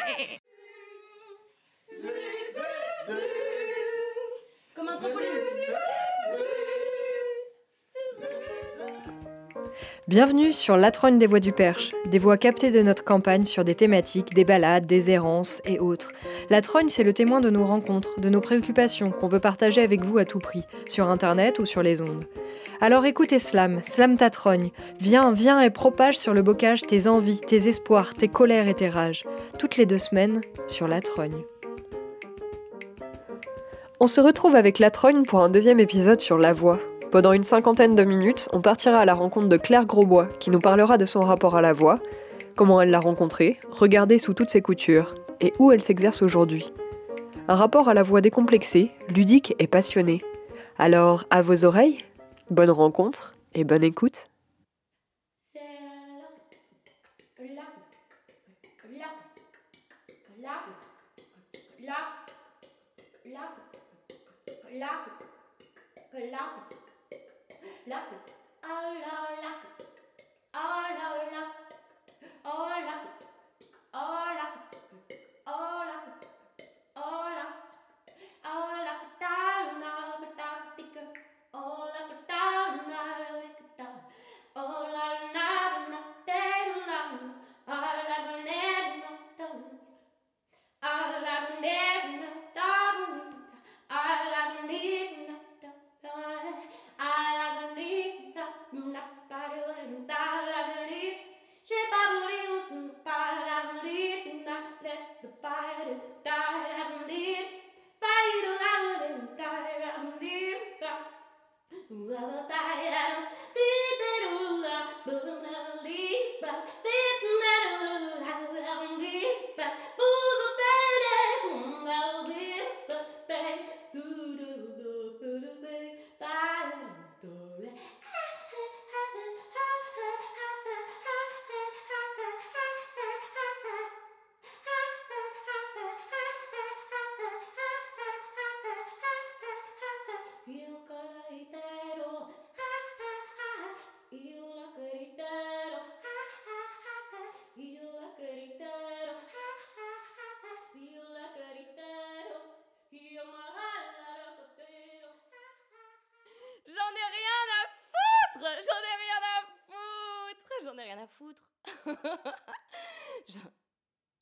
Comme Bienvenue sur La Trogne des Voix du Perche, des voix captées de notre campagne sur des thématiques, des balades, des errances et autres. La Trogne, c'est le témoin de nos rencontres, de nos préoccupations qu'on veut partager avec vous à tout prix, sur Internet ou sur les ondes. Alors écoutez Slam, Slam ta trogne. Viens, viens et propage sur le bocage tes envies, tes espoirs, tes colères et tes rages. Toutes les deux semaines sur La Trogne. On se retrouve avec La Trogne pour un deuxième épisode sur la voix. Pendant une cinquantaine de minutes, on partira à la rencontre de Claire Grosbois, qui nous parlera de son rapport à la voix, comment elle l'a rencontrée, regardée sous toutes ses coutures, et où elle s'exerce aujourd'hui. Un rapport à la voix décomplexé, ludique et passionné. Alors, à vos oreilles, bonne rencontre et bonne écoute. lakutuk, ala lakutuk, ala lakutuk, ala lakutuk, ala lakutuk, ala lakutuk, ala lakutuk, ala lakutana lakutakutika, ala lakutana lakuta, ala nana tenana, ala lagunena tong, ala lagunena.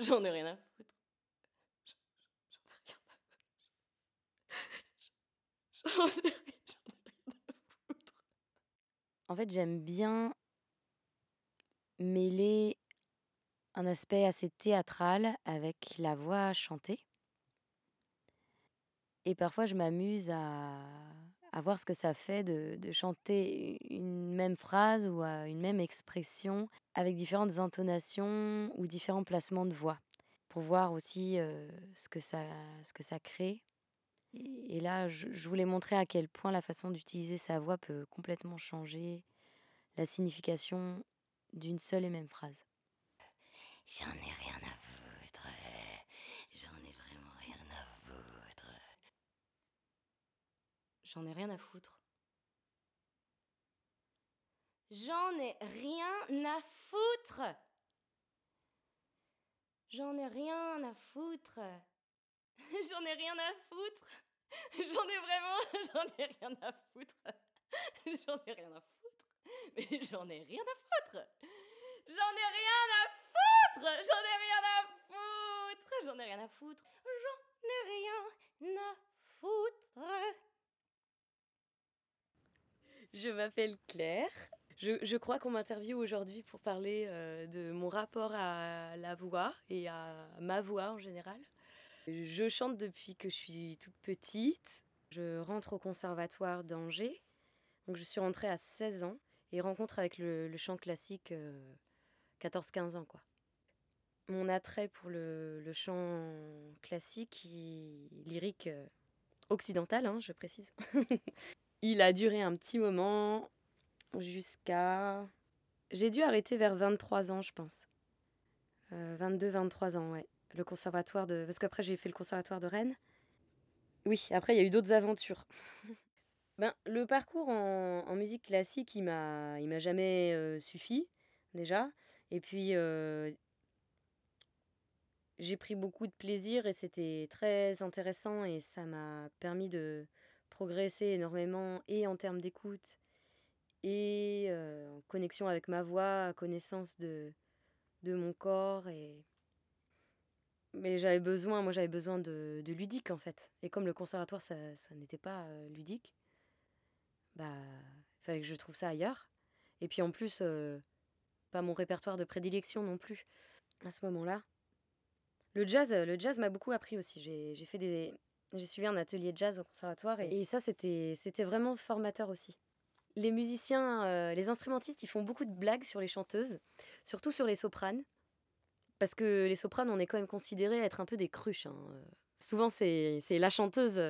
J'en ai rien. En fait, j'aime bien mêler un aspect assez théâtral avec la voix chantée. Et parfois, je m'amuse à, voir ce que ça fait de, de chanter une même phrase ou une même expression avec différentes intonations ou différents placements de voix pour voir aussi ce, que ça, ce que ça crée. Et, là, je, je voulais montrer à quel point la façon d'utiliser sa voix peut complètement changer la signification d'une seule et même phrase. J'en ai rien à foutre. J'en ai vraiment rien à foutre. J'en ai rien à foutre. J'en ai rien à foutre. J'en ai rien à foutre. J'en ai rien à foutre. J'en ai vraiment, j'en ai rien à foutre. J'en ai rien à foutre. Mais j'en ai rien à foutre. J'en ai rien à foutre. J'en ai rien à foutre. J'en ai rien à foutre. J'en ai rien à foutre. Je m'appelle Claire. Je, je crois qu'on m'interviewe aujourd'hui pour parler euh, de mon rapport à la voix et à ma voix en général. Je chante depuis que je suis toute petite. Je rentre au conservatoire d'Angers. Donc je suis rentrée à 16 ans et rencontre avec le, chant classique euh, 14-15 ans. Quoi. Mon attrait pour le, le chant classique, lyrique euh, occidental, hein, je précise, il a duré un petit moment jusqu'à... J'ai dû arrêter vers 23 ans, je pense. 22-23 ans, ouais. Le conservatoire de... Parce qu'après, j'ai fait le conservatoire de Rennes. Oui, après, il y a eu d'autres aventures. ben, le parcours en, musique classique, il m'a, m'a jamais euh, suffi, déjà. Et puis, euh, j'ai pris beaucoup de plaisir et c'était très intéressant et ça m'a permis de progresser énormément et en termes d'écoute et en connexion avec ma voix, connaissance de, de mon corps et mais j'avais besoin, moi j'avais besoin de, ludique en fait. Et comme le conservatoire ça, n'était pas ludique, bah il fallait que je trouve ça ailleurs. Et puis en plus, pas mon répertoire de prédilection non plus à ce moment-là. Le jazz, le jazz m'a beaucoup appris aussi. J'ai fait des, j'ai suivi un atelier de jazz au conservatoire et, ça c'était vraiment formateur aussi. Les musiciens, les instrumentistes, ils font beaucoup de blagues sur les chanteuses, surtout sur les sopranes. Parce que les sopranes, on est quand même considérés être un peu des cruches. Hein. Souvent, c'est la chanteuse.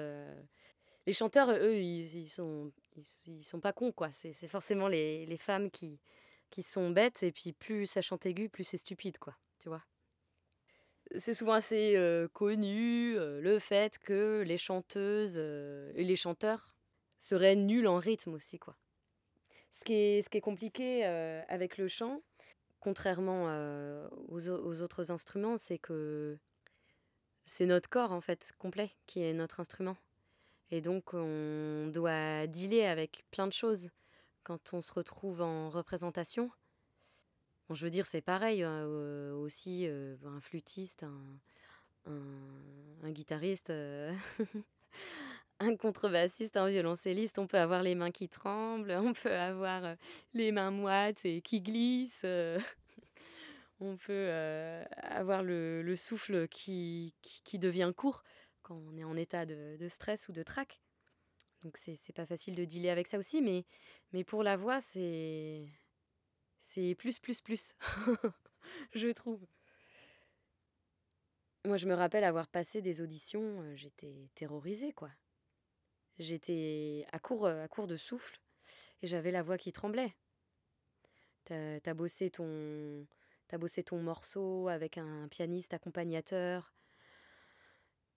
Les chanteurs, eux, ils, ils sont, ils, sont pas cons, quoi. C'est forcément les, les, femmes qui, qui sont bêtes, et puis plus ça chante aigu, plus c'est stupide, quoi. Tu vois C'est souvent assez connu le fait que les chanteuses et les chanteurs seraient nuls en rythme aussi, quoi. Ce qui est, ce qui est compliqué avec le chant, contrairement aux, aux, autres instruments, c'est que c'est notre corps, en fait, complet, qui est notre instrument. Et donc, on doit dealer avec plein de choses quand on se retrouve en représentation. Bon, je veux dire, c'est pareil euh, aussi, euh, un flûtiste, un, guitariste, euh, un contrebassiste, un violoncelliste. On peut avoir les mains qui tremblent, on peut avoir les mains moites et qui glissent. on peut avoir le, le souffle qui, qui, devient court quand on est en état de, de stress ou de trac. Donc c'est pas facile de dealer avec ça aussi, mais, mais pour la voix, c'est c'est plus, plus, plus, je trouve. Moi, je me rappelle avoir passé des auditions, euh, j'étais terrorisée, quoi. J'étais à court, à court de souffle et j'avais la voix qui tremblait. T'as as bossé bossé ton morceau avec un pianiste accompagnateur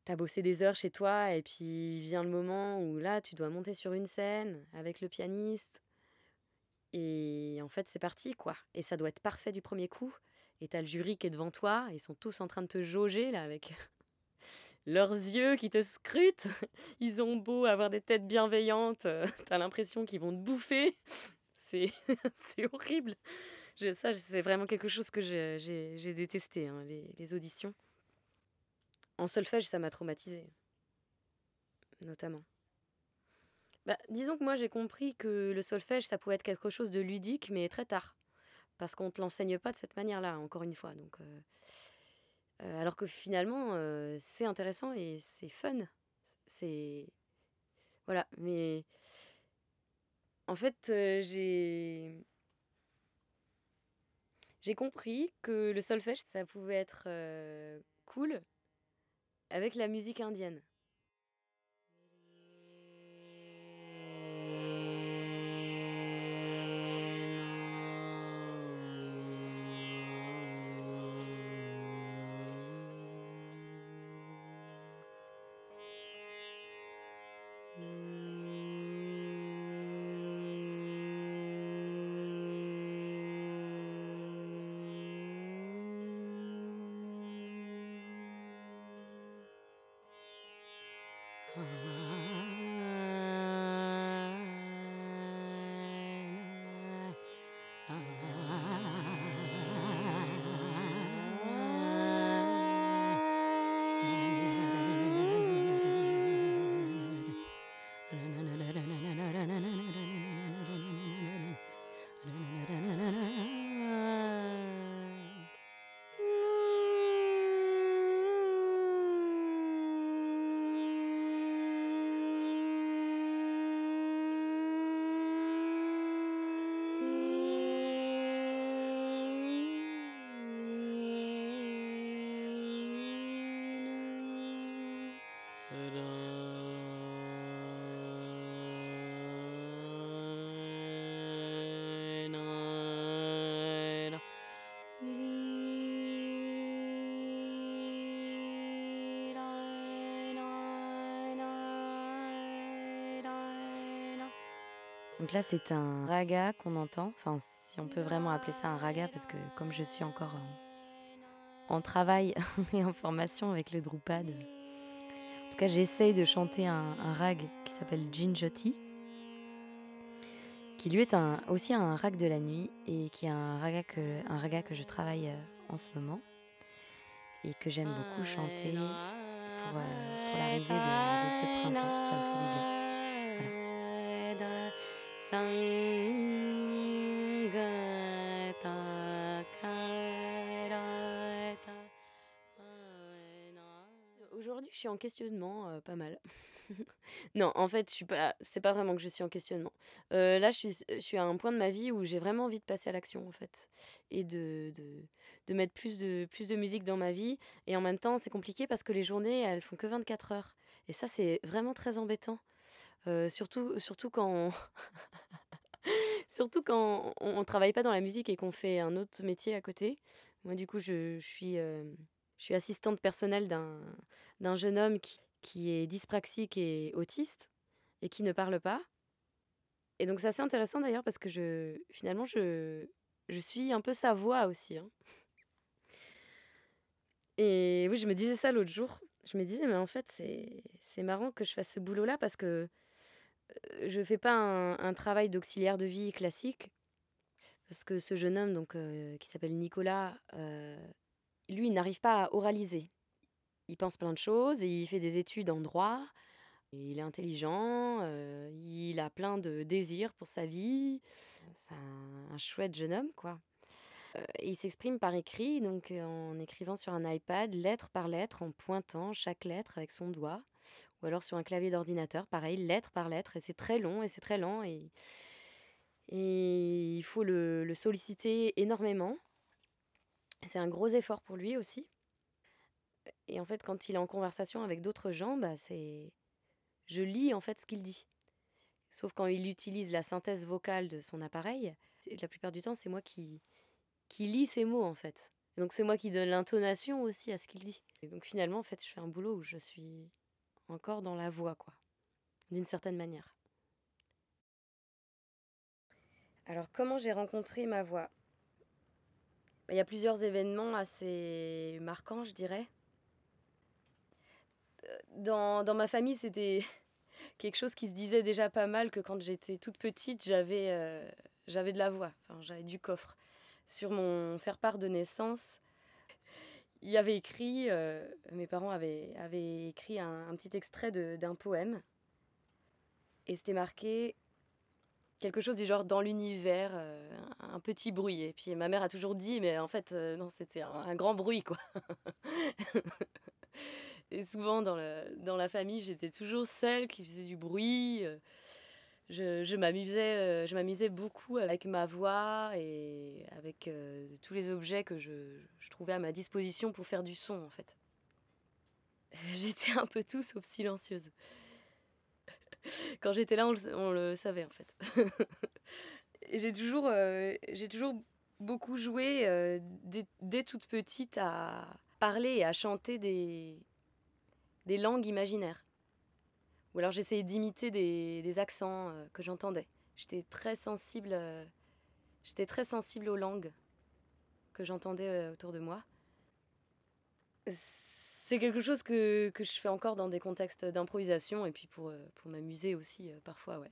T'as bossé des heures chez toi et puis vient le moment où là, tu dois monter sur une scène avec le pianiste. Et en fait, c'est parti, quoi. Et ça doit être parfait du premier coup. Et t'as le jury qui est devant toi. Ils sont tous en train de te jauger, là, avec leurs yeux qui te scrutent. Ils ont beau avoir des têtes bienveillantes. T'as l'impression qu'ils vont te bouffer. C'est horrible. Ça, c'est vraiment quelque chose que j'ai détesté, hein, les, les auditions. En solfège, ça m'a traumatisé. Notamment. Bah, disons que moi j'ai compris que le solfège, ça pouvait être quelque chose de ludique, mais très tard. Parce qu'on ne te l'enseigne pas de cette manière-là, encore une fois. Donc, euh, euh, alors que finalement, euh, c'est intéressant et c'est fun. C'est. Voilà, mais. En fait, j'ai. J'ai compris que le solfège, ça pouvait être cool, avec la musique indienne. Là, c'est un raga qu'on entend. Enfin, si on peut vraiment appeler ça un raga, parce que comme je suis encore en travail et en formation avec le Drupad. En tout cas, j'essaye de chanter un, rag qui s'appelle Jinjoti, qui lui est aussi un rag de la nuit et qui est un raga que, un je travaille euh, en ce moment et que j'aime beaucoup chanter pour, euh, l'arrivée de, ce printemps. Ça me fait. En questionnement, euh, pas mal. non, en fait, je suis pas. C'est pas vraiment que je suis en questionnement. Euh, là, je suis, je suis à un point de ma vie où j'ai vraiment envie de passer à l'action, en fait, et de, de, de, mettre plus de, plus de musique dans ma vie. Et en même temps, c'est compliqué parce que les journées, elles font que 24 heures. Et ça, c'est vraiment très embêtant. Euh, surtout, surtout quand. Surtout quand on travaille pas dans la musique et qu'on fait un autre métier à côté. Moi, du coup, je, suis, je suis assistante personnelle d'un jeune homme qui, qui est dyspraxique et autiste et qui ne parle pas. Et donc c'est assez intéressant d'ailleurs parce que je, finalement je, je suis un peu sa voix aussi. Hein. Et oui, je me disais ça l'autre jour. Je me disais, mais en fait, c'est marrant que je fasse ce boulot-là parce que euh, je ne fais pas un, travail d'auxiliaire de vie classique. Parce que ce jeune homme, donc, euh, qui s'appelle Nicolas, euh, lui, il n'arrive pas à oraliser il pense plein de choses, et il fait des études en droit, il est intelligent, euh, il a plein de désirs pour sa vie. C'est un, chouette jeune homme, quoi. Euh, il s'exprime par écrit, donc euh, en écrivant sur un iPad, lettre par lettre, en pointant chaque lettre avec son doigt, ou alors sur un clavier d'ordinateur, pareil, lettre par lettre, et c'est très long, et c'est très lent, et, il faut le solliciter énormément. C'est un gros effort pour lui aussi. Et en fait, quand il est en conversation avec d'autres gens, bah, c'est je lis en fait ce qu'il dit. Sauf quand il utilise la synthèse vocale de son appareil, la plupart du temps, c'est moi qui, qui lis ses mots en fait. donc c'est moi qui donne l'intonation aussi à ce qu'il dit. Et donc finalement, en fait, je fais un boulot où je suis encore dans la voix, quoi, d'une certaine manière. Alors comment j'ai rencontré ma voix? Il y a plusieurs événements assez marquants, je dirais dans, dans ma famille, c'était quelque chose qui se disait déjà pas mal que quand j'étais toute petite, j'avais euh, j'avais de la voix, enfin, j'avais du coffre. Sur mon faire-part de naissance, il y avait écrit, euh, mes parents avaient, avaient écrit un, petit extrait d'un poème. Et c'était marqué quelque chose du genre dans l'univers, euh, un, petit bruit. Et puis ma mère a toujours dit, mais en fait, non, c'était un, grand bruit, quoi. Et souvent dans, dans la famille, j'étais toujours celle qui faisait du bruit. Euh, je, je m'amusais, euh, beaucoup avec ma voix et avec euh, tous les objets que je, je, trouvais à ma disposition pour faire du son en fait. J'étais un peu tout sauf silencieuse. Quand j'étais là, on le, savait en fait. j'ai toujours, j'ai toujours beaucoup joué dès, dès toute petite à parler et à chanter des, des langues imaginaires. Ou alors j'essayais d'imiter des, accents euh, que j'entendais. J'étais très sensible, euh, j'étais très sensible aux langues que j'entendais euh, autour de moi. C'est quelque chose que, je fais encore dans des contextes d'improvisation et puis pour, pour m'amuser aussi parfois, ouais.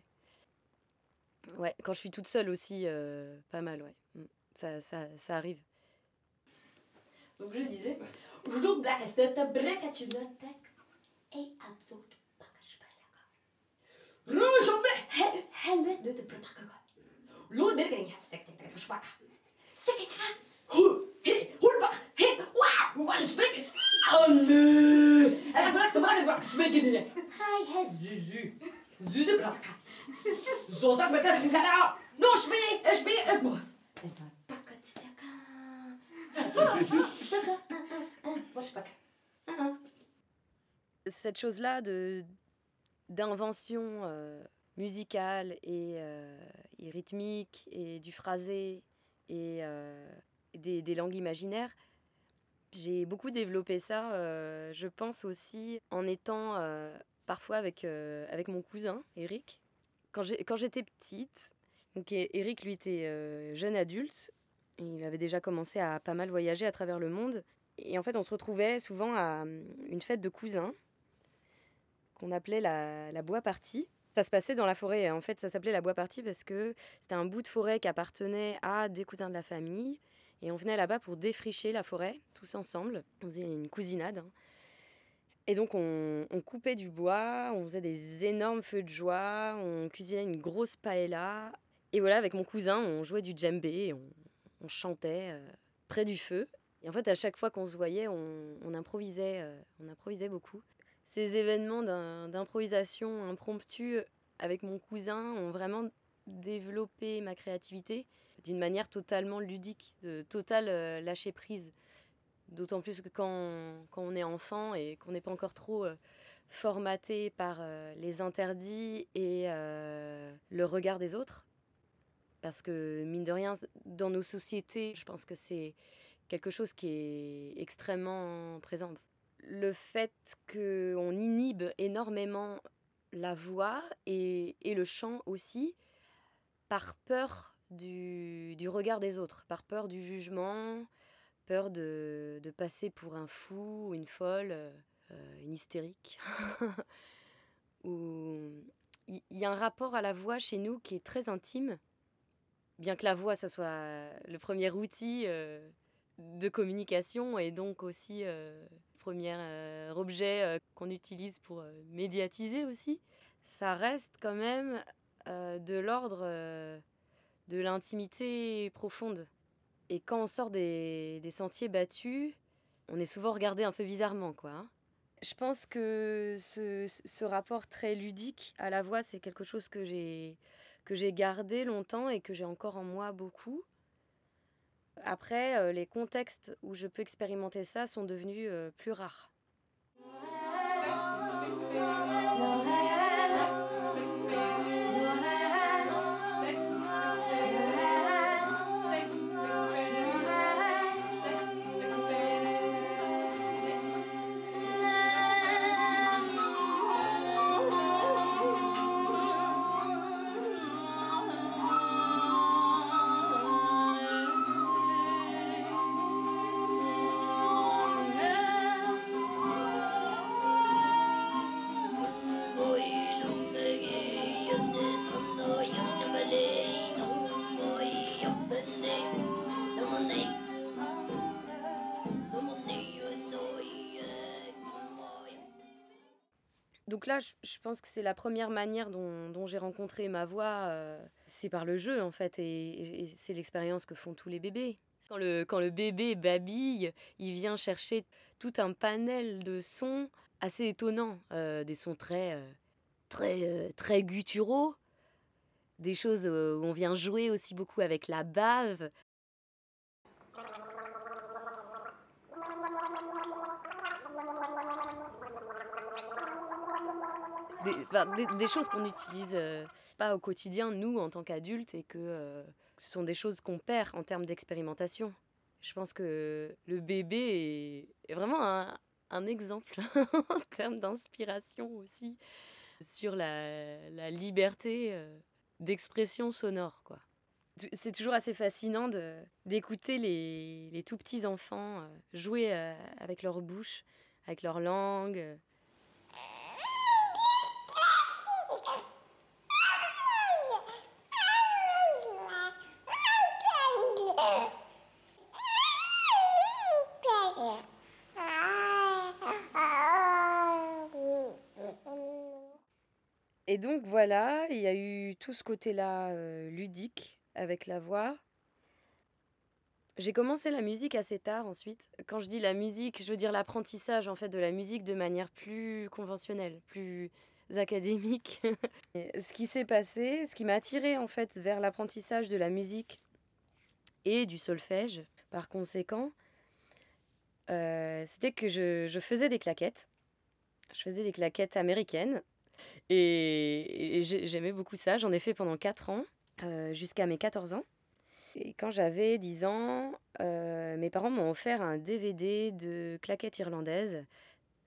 Ouais, quand je suis toute seule aussi, pas mal, ouais. Mm. Ça, ça, ça arrive. Donc je disais, Eller. Zozak kana. Cette chose-là de d'invention euh, musicale euh, et, rythmique et du phrasé et euh, des, des, langues imaginaires, j'ai beaucoup développé ça, je pense aussi en étant parfois avec, avec mon cousin, Eric. Quand j'étais petite, donc Eric lui était jeune adulte, il avait déjà commencé à pas mal voyager à travers le monde, Et en fait, on se retrouvait souvent à hum, une fête de cousins qu'on appelait la, la bois partie. Ça se passait dans la forêt. En fait, ça s'appelait la bois partie parce que c'était un bout de forêt qui appartenait à des cousins de la famille. Et on venait là-bas pour défricher la forêt, tous ensemble. On faisait une cousinade. hein. Et donc, on, coupait du bois, on faisait des énormes feux de joie, on cuisinait une grosse paella. Et voilà, avec mon cousin, on jouait du djembé, on, chantait euh, près du feu. Et en fait, à chaque fois qu'on se voyait, on, improvisait, euh, on improvisait beaucoup. Ces événements d'improvisation impromptue avec mon cousin ont vraiment développé ma créativité d'une manière totalement ludique, de total euh, prise. D'autant plus que quand, on est enfant et qu'on n'est pas encore trop euh, formaté par euh, les interdits et euh, le regard des autres. Parce que, mine de rien, dans nos sociétés, je pense que c'est quelque chose qui est extrêmement présent. Le fait qu'on inhibe énormément la voix et le chant aussi par peur du, regard des autres, par peur du jugement, peur de, de passer pour un fou ou une folle, euh, euh, une hystérique. Il y, a un rapport à la voix chez nous qui est très intime, bien que la voix, ça soit le premier outil euh, de communication et donc aussi euh, premier objet qu'on utilise pour médiatiser aussi. Ça reste quand même de l'ordre de l'intimité profonde. Et quand on sort des, sentiers battus, on est souvent regardé un peu bizarrement, quoi. hein. Je pense que ce, ce rapport très ludique à la voix, c'est quelque chose que j'ai que j'ai gardé longtemps et que j'ai encore en moi beaucoup. Après, euh, les contextes où je peux expérimenter ça sont devenus euh, plus rares. Je, pense que c'est la première manière dont, j'ai rencontré ma voix. euh, c'est par le jeu, en fait, et, c'est l'expérience que font tous les bébés. Quand le, bébé babille, il vient chercher tout un panel de sons assez étonnants, euh, des sons très, euh, très, très gutturaux, des choses où on vient jouer aussi beaucoup avec la bave. Des, choses qu'on n'utilise euh, pas au quotidien, nous, en tant qu'adultes, et que euh, ce sont des choses qu'on perd en termes d'expérimentation. Je pense que le bébé est, vraiment un, exemple en termes d'inspiration aussi sur la, liberté euh, d'expression sonore. C'est toujours assez fascinant d'écouter les, tout petits enfants jouer avec leur bouche, avec leur langue. Voilà, il y a eu tout ce côté-là ludique avec la voix. J'ai commencé la musique assez tard ensuite. Quand je dis la musique, je veux dire l'apprentissage en fait de la musique de manière plus conventionnelle, plus académique. Ce qui s'est passé, ce qui m'a attiré en fait vers l'apprentissage de la musique et du solfège, par conséquent, c'était que je faisais des claquettes. Je faisais des claquettes américaines et, et j'ai- j'aimais beaucoup ça. J'en ai fait pendant 4 ans, euh, jusqu'à mes 14 ans. Et quand j'avais 10 ans, euh, mes parents m'ont offert un DVD de claquettes irlandaises.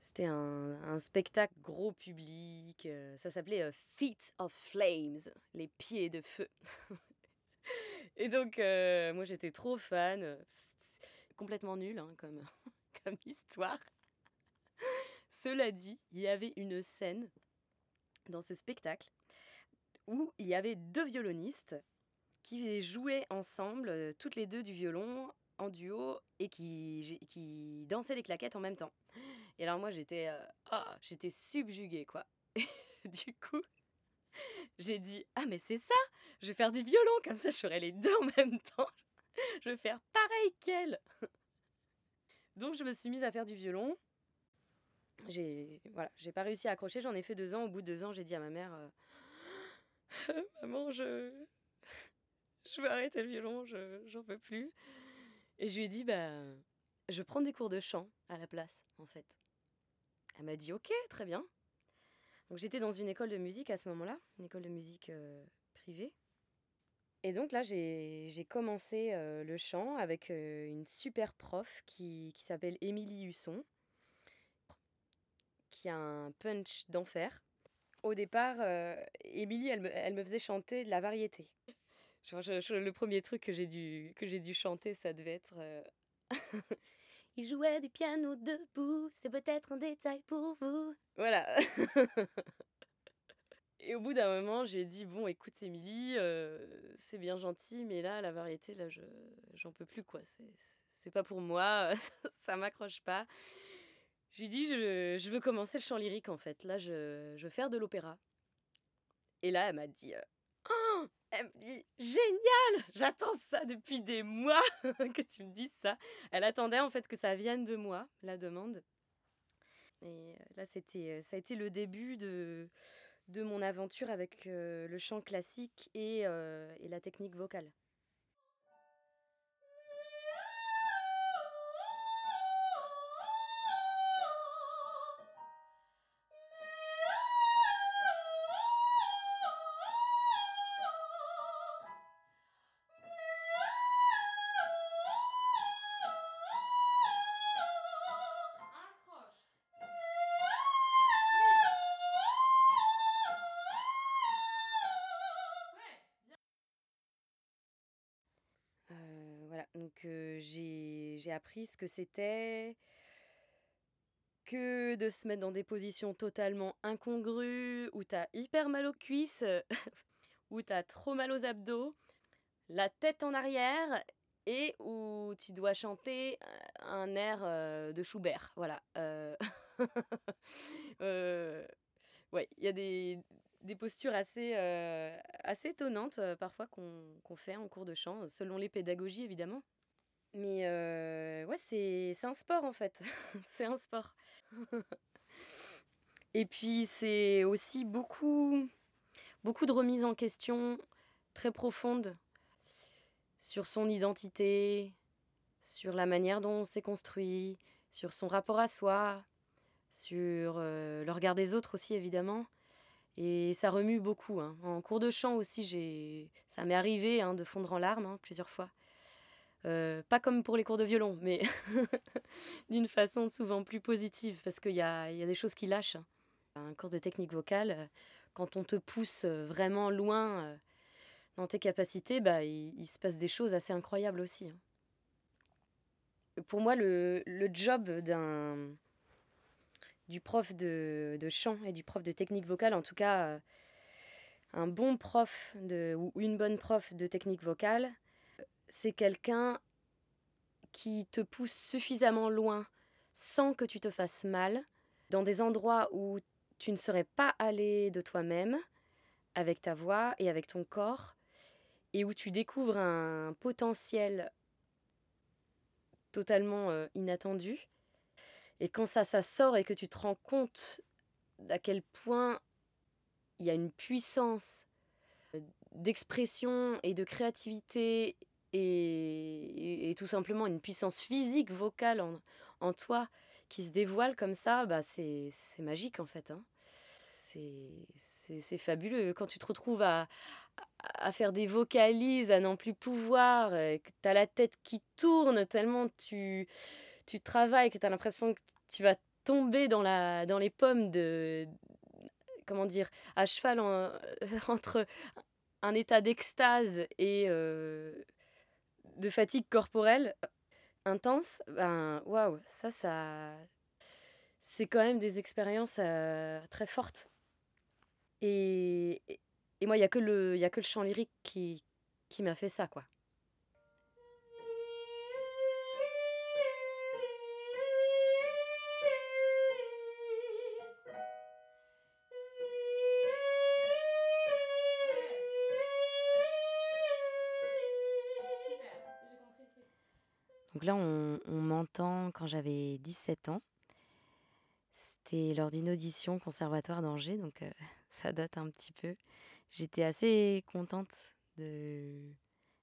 C'était un, spectacle gros public. euh, ça s'appelait Feet of Flames, les pieds de feu. Et donc, moi, j'étais trop fan. Complètement nul hein, comme, comme histoire. Cela dit, il y avait une scène dans ce spectacle où il y avait deux violonistes qui jouaient ensemble, euh, toutes les deux du violon, en duo, et qui, qui dansaient les claquettes en même temps. Et alors moi, j'étais euh, ah, j'étais subjuguée, quoi. du coup, j'ai dit, ah mais c'est ça, je vais faire du violon, comme ça je ferai les deux en même temps. je vais faire pareil qu'elle. Donc je me suis mise à faire du violon. J'ai voilà, j'ai pas réussi à accrocher, j'en ai fait deux ans. Au bout de deux ans, j'ai dit à ma mère, euh, maman, je je vais arrêter le violon, je j'en peux plus. Et je lui ai dit, bah, je prends des cours de chant à la place, en fait. Elle m'a dit, ok, très bien. Donc j'étais dans une école de musique à ce moment-là, une école de musique euh, privée. Et donc là, j'ai commencé euh, le chant avec une super prof qui, qui s'appelle Émilie Husson, qui a un punch d'enfer. Au départ, Émilie, elle me, elle me faisait chanter de la variété. le premier truc que j'ai dû, que dû chanter, ça devait être... Il jouait du piano debout, c'est peut-être un détail pour vous. Voilà. Et au bout d'un moment, j'ai dit bon, écoute, Émilie, euh, c'est bien gentil, mais là, la variété, là, je j'en peux plus quoi. C'est pas pour moi, ça m'accroche pas. J'ai dit je, je, veux commencer le chant lyrique en fait. Là, je, je veux faire de l'opéra. Et là, elle m'a dit euh, oh elle me dit génial, j'attends ça depuis des mois que tu me dises ça. Elle attendait en fait que ça vienne de moi, la demande. Et euh, là, c'était, ça a été le début de de mon aventure avec euh, le chant classique et, euh, et la technique vocale. Donc j'ai appris ce que c'était que de se mettre dans des positions totalement incongrues, où t'as hyper mal aux cuisses, où t'as trop mal aux abdos, la tête en arrière, et où tu dois chanter un air de Schubert. Voilà. ouais, il y a des, des postures assez, euh, assez étonnantes euh, parfois qu'on fait en cours de chant, selon les pédagogies évidemment. Mais ouais, c'est un sport en fait. c'est un sport. Et puis c'est aussi beaucoup, beaucoup de remises en question très profondes sur son identité, sur la manière dont on s'est construit, sur son rapport à soi, sur le regard des autres aussi évidemment. Et ça remue beaucoup. Hein. En cours de chant aussi, ça m'est arrivé hein, de fondre en larmes hein, plusieurs fois. Euh, pas comme pour les cours de violon, mais d'une façon souvent plus positive, parce qu'il y a, des choses qui lâchent. Un cours de technique vocale, euh, quand on te pousse euh, vraiment loin dans tes capacités, bah, il, se passe des choses assez incroyables aussi. Pour moi, le, job d'un du prof de, chant et du prof de technique vocale, en tout cas un bon prof ou une bonne prof de technique vocale, c'est quelqu'un qui te pousse suffisamment loin sans que tu te fasses mal, dans des endroits où tu ne serais pas allé de toi-même, avec ta voix et avec ton corps, et où tu découvres un potentiel totalement euh, inattendu. Et quand ça, ça sort et que tu te rends compte à quel point il y a une puissance euh, d'expression et de créativité et, tout simplement une puissance physique, vocale en, toi qui se dévoile comme ça, bah c'est magique en fait. Hein. C'est fabuleux. Quand tu te retrouves à, à faire des vocalises, à n'en plus pouvoir, que tu as la tête qui tourne tellement tu, tu travailles, que tu as l'impression que tu vas tomber dans, la, dans les pommes de. Comment dire À cheval entre un état d'extase et euh, de fatigue corporelle. intense, ben waouh, ça, ça, c'est quand même des expériences très fortes. Et, et moi, il n'y a, que le, y a que le chant lyrique qui, qui m'a fait ça, quoi. Donc là, on, m'entend quand j'avais 17 ans. C'était lors d'une audition conservatoire d'Angers, donc euh, ça date un petit peu. J'étais assez contente de,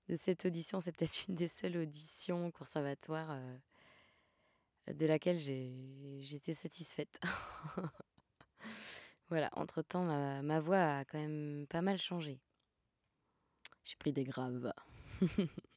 de cette audition. C'est peut-être une des seules auditions conservatoires euh, de laquelle j'étais satisfaite. voilà, entre-temps, ma, ma voix a quand même pas mal changé. J'ai pris des graves.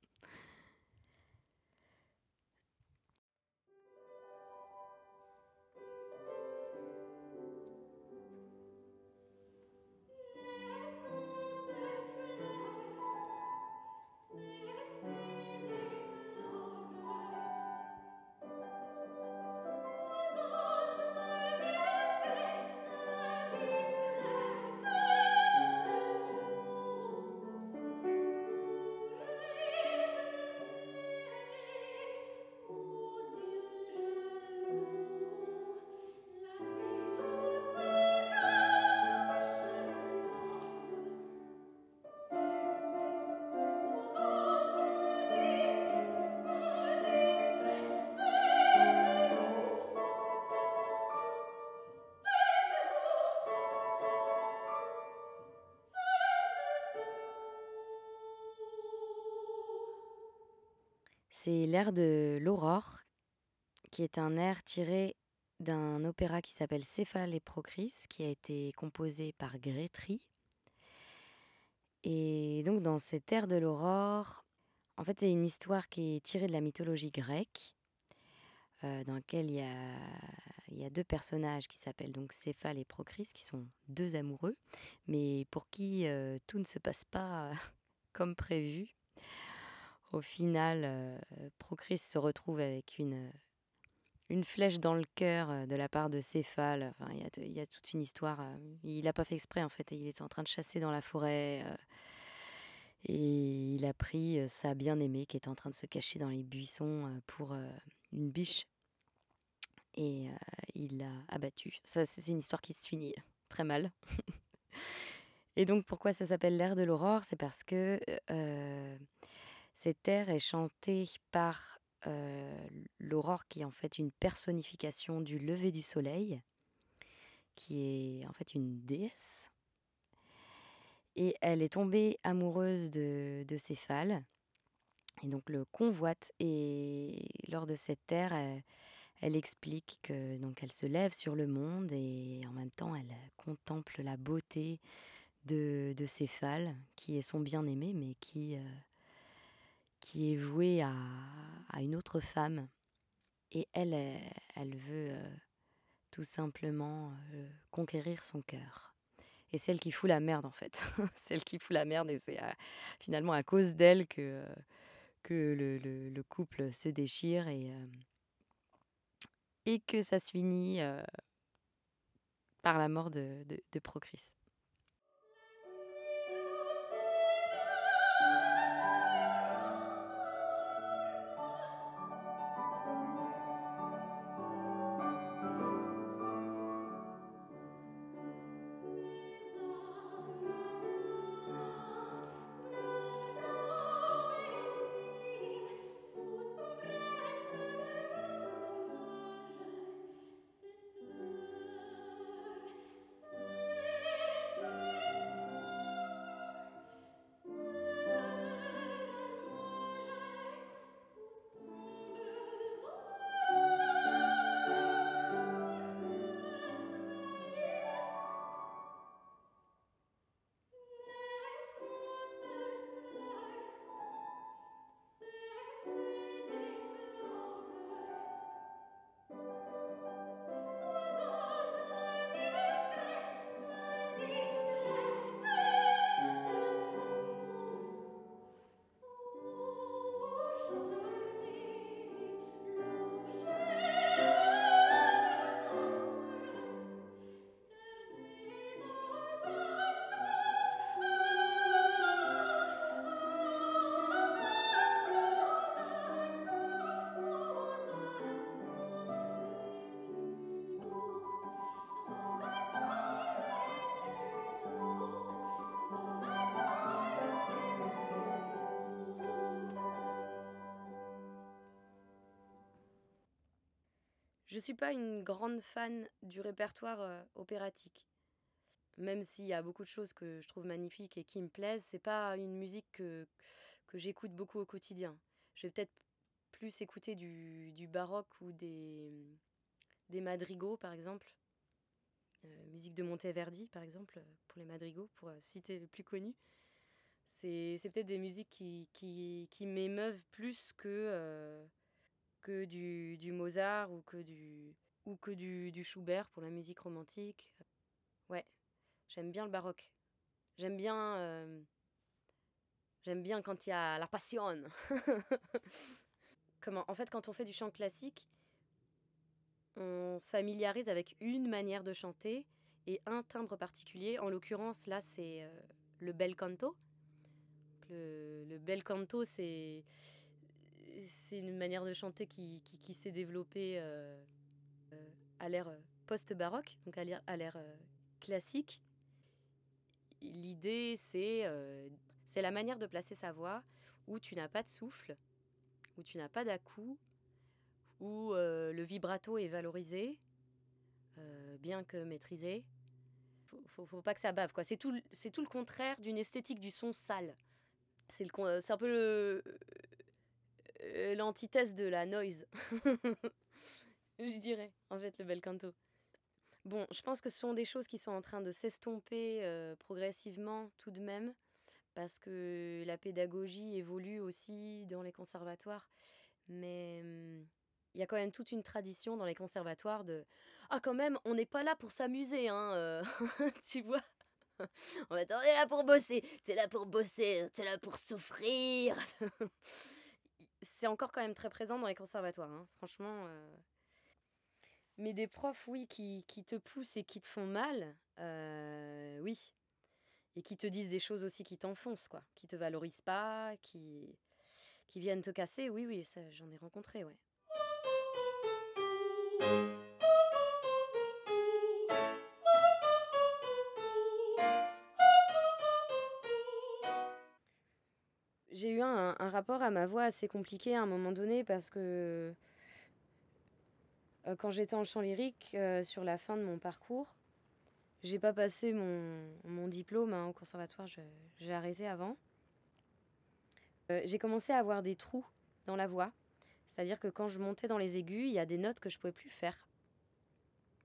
C'est l'air de l'Aurore, qui est un air tiré d'un opéra qui s'appelle Céphale et Procris, qui a été composé par Grétry. Et donc dans cet air de l'aurore, en fait c'est une histoire qui est tirée de la mythologie grecque, euh, dans laquelle il y, a, deux personnages qui s'appellent donc Céphale et Procris, qui sont deux amoureux, mais pour qui euh, tout ne se passe pas comme prévu. Au final, euh, Procris se retrouve avec une, une flèche dans le cœur euh, de la part de Céphale. Enfin, il y, a toute une histoire. Euh, il n'a pas fait exprès, en fait. Il était en train de chasser dans la forêt. et il a pris sa bien-aimée qui était en train de se cacher dans les buissons pour une biche. Et il l'a abattue. Ça, c'est une histoire qui se finit très mal. et donc, pourquoi ça s'appelle l'air de l'aurore? C'est parce que cet air est chanté par l'aurore qui est en fait une personnification du lever du soleil, qui est en fait une déesse. Et elle est tombée amoureuse de, Céphale, et donc le convoite. Et lors de cette ère, elle, explique que donc elle se lève sur le monde et en même temps elle contemple la beauté de, de Céphale, qui est son bien-aimé, mais qui qui est vouée à, à une autre femme. Et elle, elle, veut euh, tout simplement euh, conquérir son cœur. Et celle qui fout la merde, en fait. celle qui fout la merde, et c'est euh, finalement à cause d'elle que, que le, couple se déchire et, et que ça se finit par la mort de, de, de Procris. Suis pas une grande fan du répertoire euh, opératique. Même s'il y a beaucoup de choses que je trouve magnifiques et qui me plaisent, c'est pas une musique que, que j'écoute beaucoup au quotidien. Je vais peut-être plus écouter du, baroque ou des, des madrigaux, par exemple. Euh, musique de Monteverdi, par exemple, pour les madrigaux, pour euh, citer le plus connu. C'est peut-être des musiques qui, qui, m'émeuvent plus que, que du, du, Mozart ou que du, ou que du, du Schubert pour la musique romantique. Ouais, j'aime bien le baroque. J'aime bien, euh, j'aime bien quand il y a la passion. Comment? En fait, quand on fait du chant classique, on se familiarise avec une manière de chanter et un timbre particulier. En l'occurrence, là, c'est euh, le bel canto. Le, le bel canto, c'est c'est une manière de chanter qui, qui, s'est développée euh, euh, à l'ère post-baroque, donc à l'ère, euh, classique. L'idée, c'est, euh, la manière de placer sa voix où tu n'as pas de souffle, où tu n'as pas d'à-coup, où euh, le vibrato est valorisé, euh, bien que maîtrisé. Faut, faut, faut pas que ça bave, quoi. C'est tout, tout le contraire d'une esthétique du son sale. C'est, le, c'est un peu le, euh, l'antithèse de la noise. je dirais, en fait, le bel canto. Bon, je pense que ce sont des choses qui sont en train de s'estomper euh, progressivement tout de même, parce que la pédagogie évolue aussi dans les conservatoires. Mais hum, il y a quand même toute une tradition dans les conservatoires de Ah, quand même, on n'est pas là pour s'amuser, hein, euh, tu vois on est là pour bosser, t'es là pour bosser, t'es là pour souffrir. C'est encore quand même très présent dans les conservatoires, hein. franchement. Euh... Mais des profs, oui, qui, te poussent et qui te font mal, euh, oui. Et qui te disent des choses aussi qui t'enfoncent, quoi. Qui te valorisent pas, qui, qui viennent te casser, oui, oui, j'en ai rencontré, ouais. Un, rapport à ma voix assez compliqué à un moment donné parce que euh, quand j'étais en chant lyrique, euh, sur la fin de mon parcours, j'ai pas passé mon, mon diplôme hein, au conservatoire, j'ai arrêté avant. Euh, j'ai commencé à avoir des trous dans la voix, c'est-à-dire que quand je montais dans les aigus, il y a des notes que je pouvais plus faire.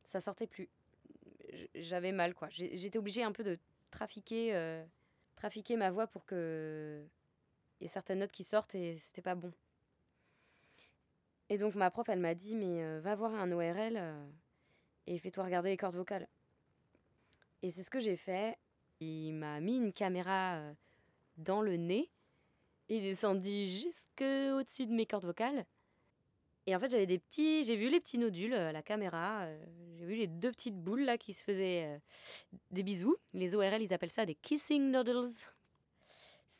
Ça sortait plus. J'avais mal, quoi. J'étais obligée un peu de trafiquer, trafiquer ma voix pour que y ait certaines notes qui sortent et c'était pas bon. Et donc ma prof, elle m'a dit, mais euh, va voir un ORL euh, et fais-toi regarder les cordes vocales. Et c'est ce que j'ai fait. Il m'a mis une caméra euh, dans le nez et descendu jusque au-dessus de mes cordes vocales. Et en fait, j'avais des petits, j'ai vu les petits nodules à la caméra, j'ai vu les deux petites boules là qui se faisaient des bisous. Les ORL, ils appellent ça des kissing noodles.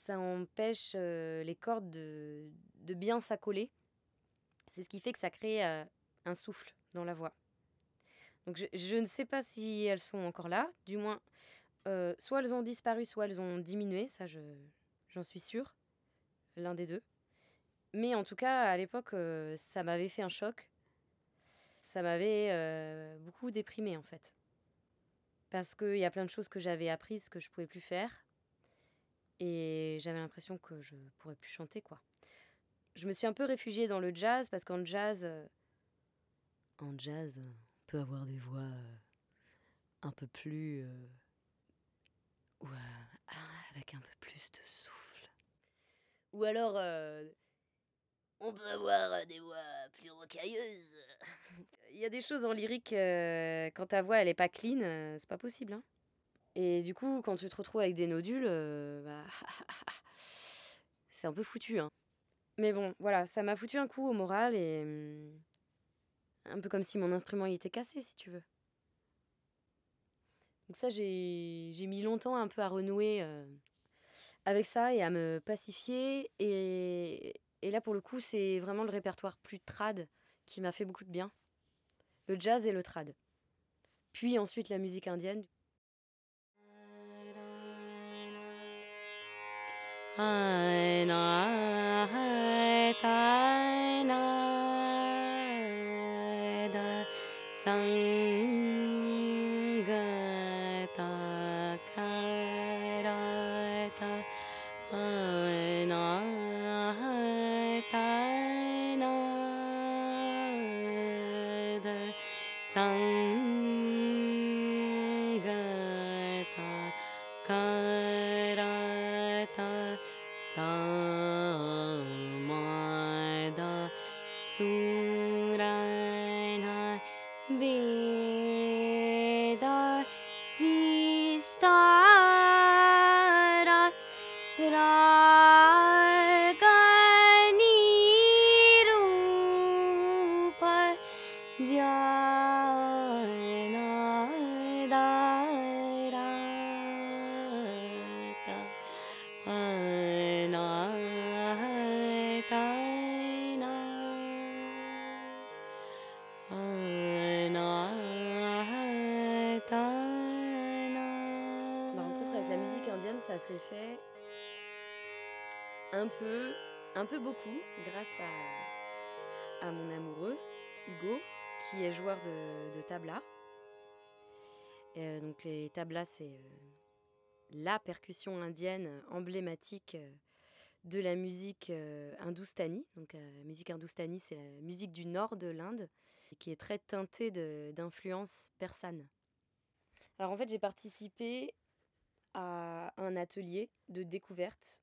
Ça empêche les cordes de, bien s'accoler. C'est ce qui fait que ça crée euh, un souffle dans la voix. Donc je, ne sais pas si elles sont encore là, du moins, euh, soit elles ont disparu, soit elles ont diminué, ça je, j'en suis sûre, l'un des deux. Mais en tout cas, à l'époque, euh, ça m'avait fait un choc. Ça m'avait euh, beaucoup déprimé en fait. Parce qu'il y a plein de choses que j'avais apprises que je pouvais plus faire. Et j'avais l'impression que je pourrais plus chanter quoi je me suis un peu réfugiée dans le jazz parce qu'en jazz, euh, en jazz, on peut avoir des voix euh, un peu plus. Euh, ou avec un peu plus de souffle. Ou alors, on peut avoir des voix plus rocailleuses. Il y a des choses en lyrique, quand ta voix elle est pas clean, c'est pas possible. Hein. Et du coup, quand tu te retrouves avec des nodules, bah, c'est un peu foutu. Hein. Mais bon, voilà, ça m'a foutu un coup au moral et. Hum, un peu comme si mon instrument il était cassé, si tu veux. Donc, ça, j'ai mis longtemps un peu à renouer euh, avec ça et à me pacifier. Et, et là, pour le coup, c'est vraiment le répertoire plus trad qui m'a fait beaucoup de bien. Le jazz et le trad. Puis ensuite la musique indienne. I know I. tablas, c'est euh, la percussion indienne emblématique euh, de la musique hindoustanie. Donc la musique hindoustanie, c'est la musique du nord de l'Inde, qui est très teintée d'influence persane. Alors en fait, j'ai participé à un atelier de découverte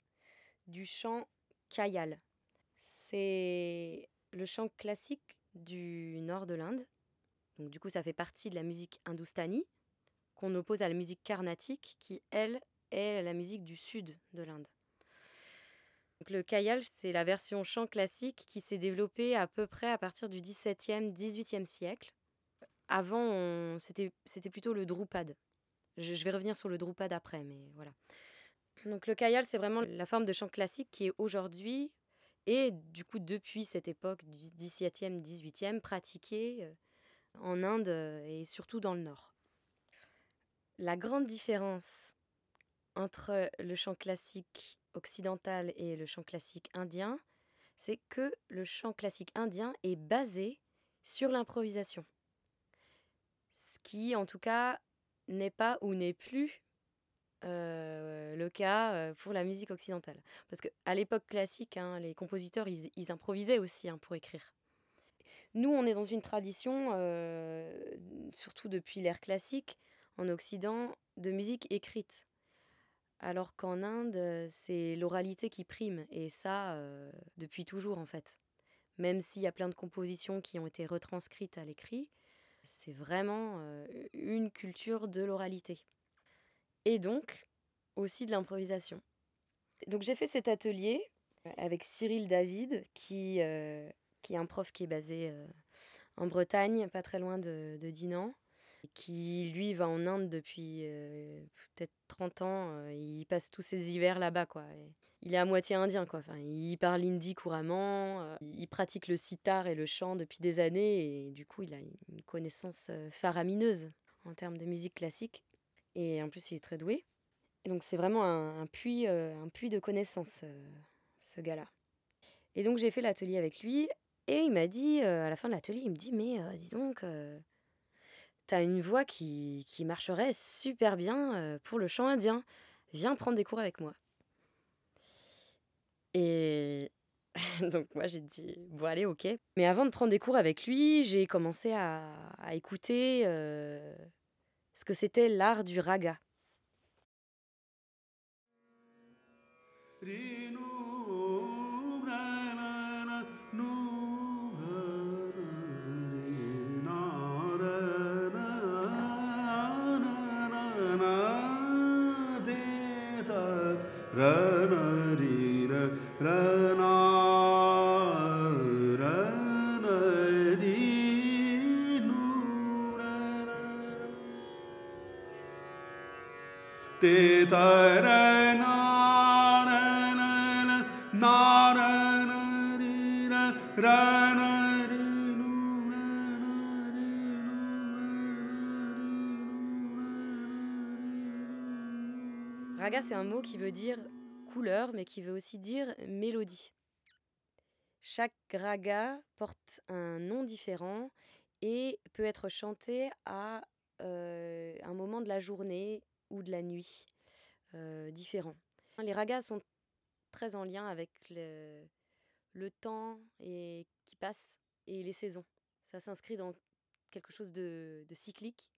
du chant Kayal. C'est le chant classique du nord de l'Inde. Donc du coup, ça fait partie de la musique hindoustanie qu'on oppose à la musique carnatique qui, elle, est la musique du sud de l'Inde. le Kayal, c'est la version chant classique qui s'est développée à peu près à partir du XVIIe, XVIIIe siècle. Avant, c'était plutôt le Drupad. Je, vais revenir sur le Drupad après, mais voilà. Donc le Kayal, c'est vraiment la forme de chant classique qui est aujourd'hui, et du coup depuis cette époque du XVIIe, XVIIIe, pratiquée euh, en Inde euh, et surtout dans le Nord. La grande différence entre le chant classique occidental et le chant classique indien, c'est que le chant classique indien est basé sur l'improvisation. Ce qui, en tout cas, n'est pas ou n'est plus le cas pour la musique occidentale. Parce qu'à l'époque classique, hein, les compositeurs, ils, improvisaient aussi hein, pour écrire. Nous, on est dans une tradition, surtout depuis l'ère classique, en Occident, de musique écrite. Alors qu'en Inde, c'est l'oralité qui prime, et ça, depuis toujours en fait. Même s'il y a plein de compositions qui ont été retranscrites à l'écrit, c'est vraiment une culture de l'oralité. Et donc, aussi de l'improvisation. Donc j'ai fait cet atelier avec Cyril David, qui, qui est un prof qui est basé en Bretagne, pas très loin de Dinan, qui lui va en Inde depuis peut-être 30 ans. il passe tous ses hivers là-bas, quoi il est à moitié indien, quoi. Enfin, il parle hindi couramment, il pratique le sitar et le chant depuis des années, et du coup, il a une connaissance faramineuse en termes de musique classique. Et en plus, il est très doué. Et donc, c'est vraiment un, puits, un puits de connaissances, ce gars-là. Et donc, j'ai fait l'atelier avec lui, et il m'a dit, à la fin de l'atelier, il me dit, mais dis donc, t'as une voix qui, marcherait super bien pour le chant indien. Viens prendre des cours avec moi. Et donc moi j'ai dit bon allez ok. Mais avant de prendre des cours avec lui, j'ai commencé à, écouter ce que c'était l'art du raga. Raga, c'est un mot qui veut dire couleur, mais qui veut aussi dire mélodie. Chaque raga porte un nom différent et peut être chanté à euh, un moment de la journée ou de la nuit euh, différent. Les ragas sont très en lien avec le, temps et, qui passe et les saisons. Ça s'inscrit dans quelque chose de, cyclique.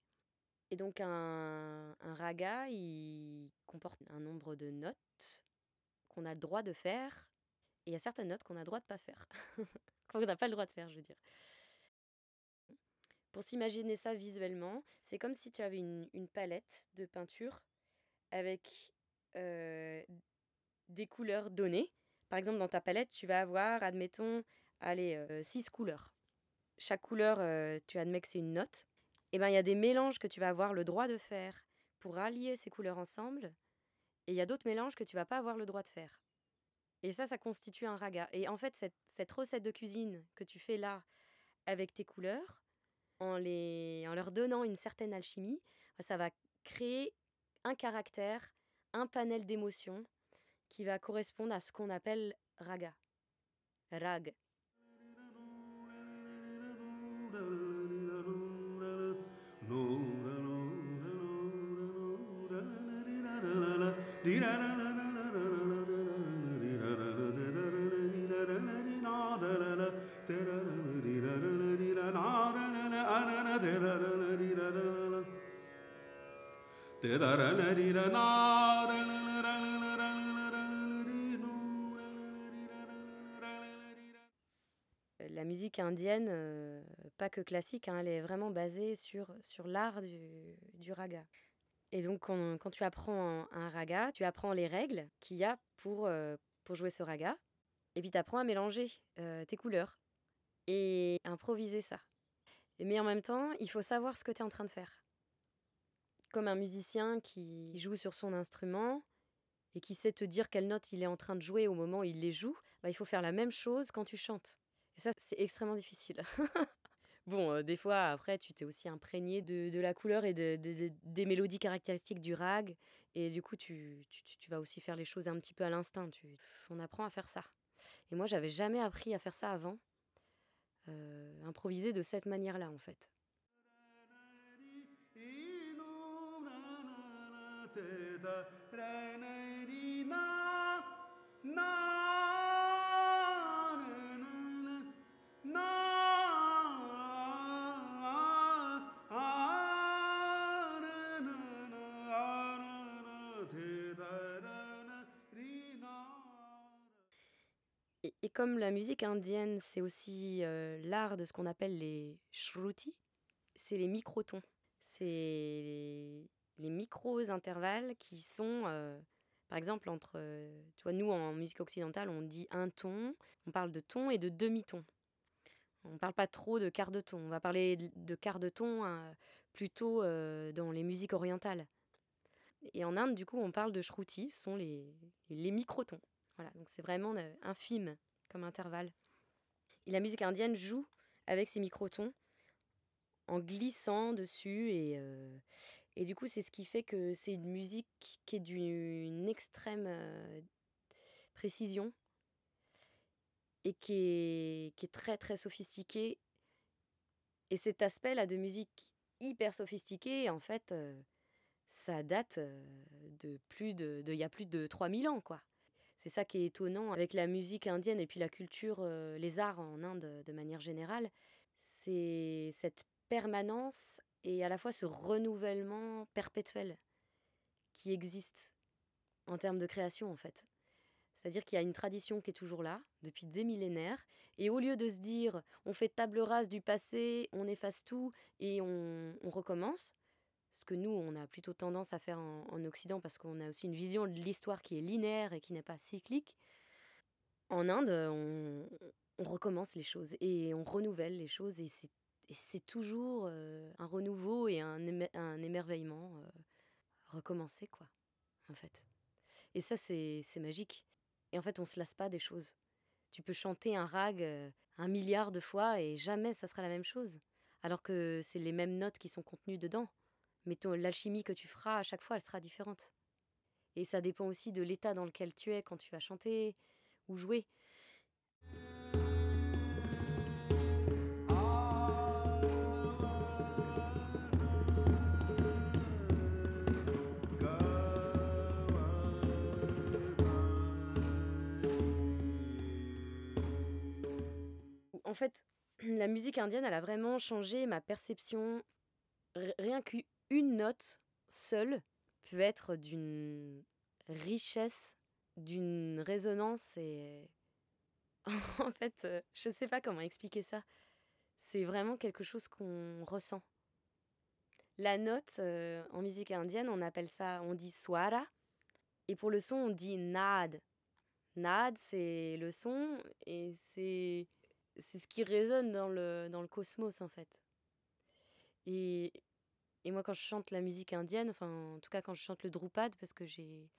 Et donc un, un, raga, il comporte un nombre de notes qu'on a le droit de faire. Et il y a certaines notes qu'on a le droit de pas faire. qu'on n'a pas le droit de faire, je veux dire. Pour s'imaginer ça visuellement, c'est comme si tu avais une palette de peinture avec euh, des couleurs données. Par exemple, dans ta palette, tu vas avoir, admettons, allez, euh, six couleurs. Chaque couleur, euh, tu admets que c'est une note. Et eh bien, il y a des mélanges que tu vas avoir le droit de faire pour rallier ces couleurs ensemble. Et il y a d'autres mélanges que tu vas pas avoir le droit de faire. Et ça, ça constitue un raga. Et en fait, cette, cette recette de cuisine que tu fais là avec tes couleurs, en, les, en leur donnant une certaine alchimie, ça va créer un caractère, un panel d'émotions qui va correspondre à ce qu'on appelle raga. Rag. Indienne, euh, pas que classique, hein, elle est vraiment basée sur, sur l'art du, du, raga. Et donc, quand, quand, tu apprends un raga, tu apprends les règles qu'il y a pour, euh, pour jouer ce raga. Et puis, tu apprends à mélanger euh, tes couleurs et improviser ça. Mais en même temps, il faut savoir ce que tu es en train de faire comme un musicien qui joue sur son instrument et qui sait te dire quelle note il est en train de jouer au moment où il les joue, bah, il faut faire la même chose quand tu chantes. Et ça, c'est extrêmement difficile. bon, des fois, après, tu t'es aussi imprégné de, la couleur et de, de, des mélodies caractéristiques du rag. Et du coup, tu, vas aussi faire les choses un petit peu à l'instinct. On apprend à faire ça. Et moi, j'avais jamais appris à faire ça avant. Improviser de cette manière-là, en fait. comme la musique indienne, c'est aussi euh, l'art de ce qu'on appelle les shruti, c'est les microtons. C'est les micros intervalles qui sont, euh, par exemple, entre, euh, tu vois, nous en musique occidentale, on dit un ton, on parle de ton et de demi-ton. On ne parle pas trop de quart de ton. On va parler de quart de ton plutôt dans les musiques orientales. Et en Inde, du coup, on parle de shruti, ce sont les, les microtons. Voilà, donc c'est vraiment infime comme intervalle. Et la musique indienne joue avec ces microtons en glissant dessus. Et, euh, et du coup, c'est ce qui fait que c'est une musique qui est d'une extrême euh, précision et qui est, qui est très très sophistiquée. Et cet aspect-là de musique hyper sophistiquée, en fait, euh, ça date de plus de, il y a plus de 3000 ans, quoi. C'est ça qui est étonnant avec la musique indienne et puis la culture, les arts en Inde de manière générale. C'est cette permanence et à la fois ce renouvellement perpétuel qui existe en termes de création en fait. C'est-à-dire qu'il y a une tradition qui est toujours là, depuis des millénaires, et au lieu de se dire on fait table rase du passé, on efface tout et on, on recommence, ce que nous, on a plutôt tendance à faire en, en Occident parce qu'on a aussi une vision de l'histoire qui est linéaire et qui n'est pas cyclique, en Inde, on, recommence les choses et on renouvelle les choses et c'est et c'est toujours euh, un renouveau et un, un émerveillement euh, recommencer, quoi, en fait. Et ça, c'est magique. Et en fait, on se lasse pas des choses. Tu peux chanter un rag euh, un milliard de fois et jamais ça sera la même chose. Alors que c'est les mêmes notes qui sont contenues dedans mais l'alchimie que tu feras à chaque fois, elle sera différente. Et ça dépend aussi de l'état dans lequel tu es quand tu vas chanter ou jouer. En fait, la musique indienne, elle a vraiment changé ma perception rien qu'une note seule peut être d'une richesse, d'une résonance et en fait, je je sais pas comment expliquer ça. C'est vraiment quelque chose qu'on ressent. La note en musique indienne, on appelle ça, on dit swara, et pour le son, on dit nad. Nad, c'est le son et c'est c'est ce qui résonne dans le, dans le cosmos en fait. Et, et moi, quand je chante la musique indienne, enfin, en tout cas quand je chante le Drupad, parce que j'ai,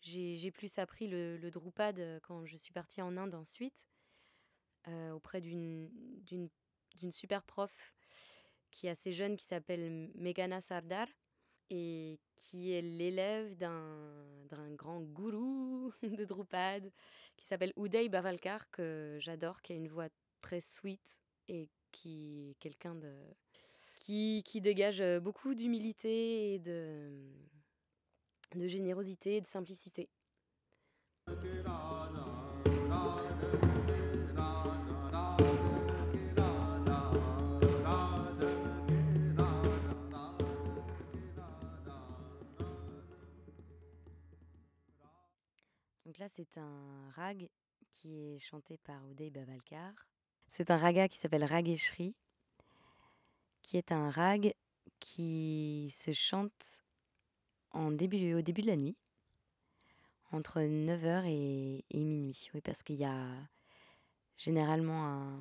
j'ai, plus appris le, le, Drupad quand je suis partie en Inde ensuite, auprès d'une, d'une, super prof qui est assez jeune, qui s'appelle Meghana Sardar, et qui est l'élève d'un grand gourou de Drupad, qui s'appelle Uday Bavalkar, que j'adore, qui a une voix très sweet et qui est quelqu'un de qui, dégage beaucoup d'humilité et de, de générosité et de simplicité. Donc là, c'est un rag qui est chanté par Uday Bavalkar c'est un raga qui s'appelle Rageshri, qui est un rag qui se chante au début de la nuit, entre 9h et, minuit. Oui, parce qu'il y a généralement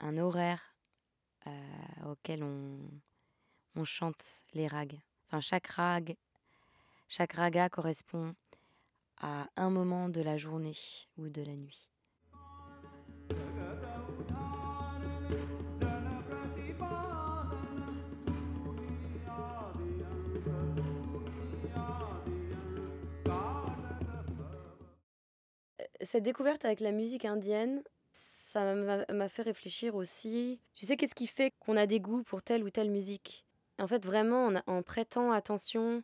un, horaire euh, auquel on, on chante les rags. Enfin, chaque rag, chaque raga correspond à un moment de la journée ou de la nuit. Cette découverte avec la musique indienne, ça m'a fait réfléchir aussi. Tu sais, qu'est-ce qui fait qu'on a des goûts pour telle ou telle musique? En fait, vraiment, en, prêtant attention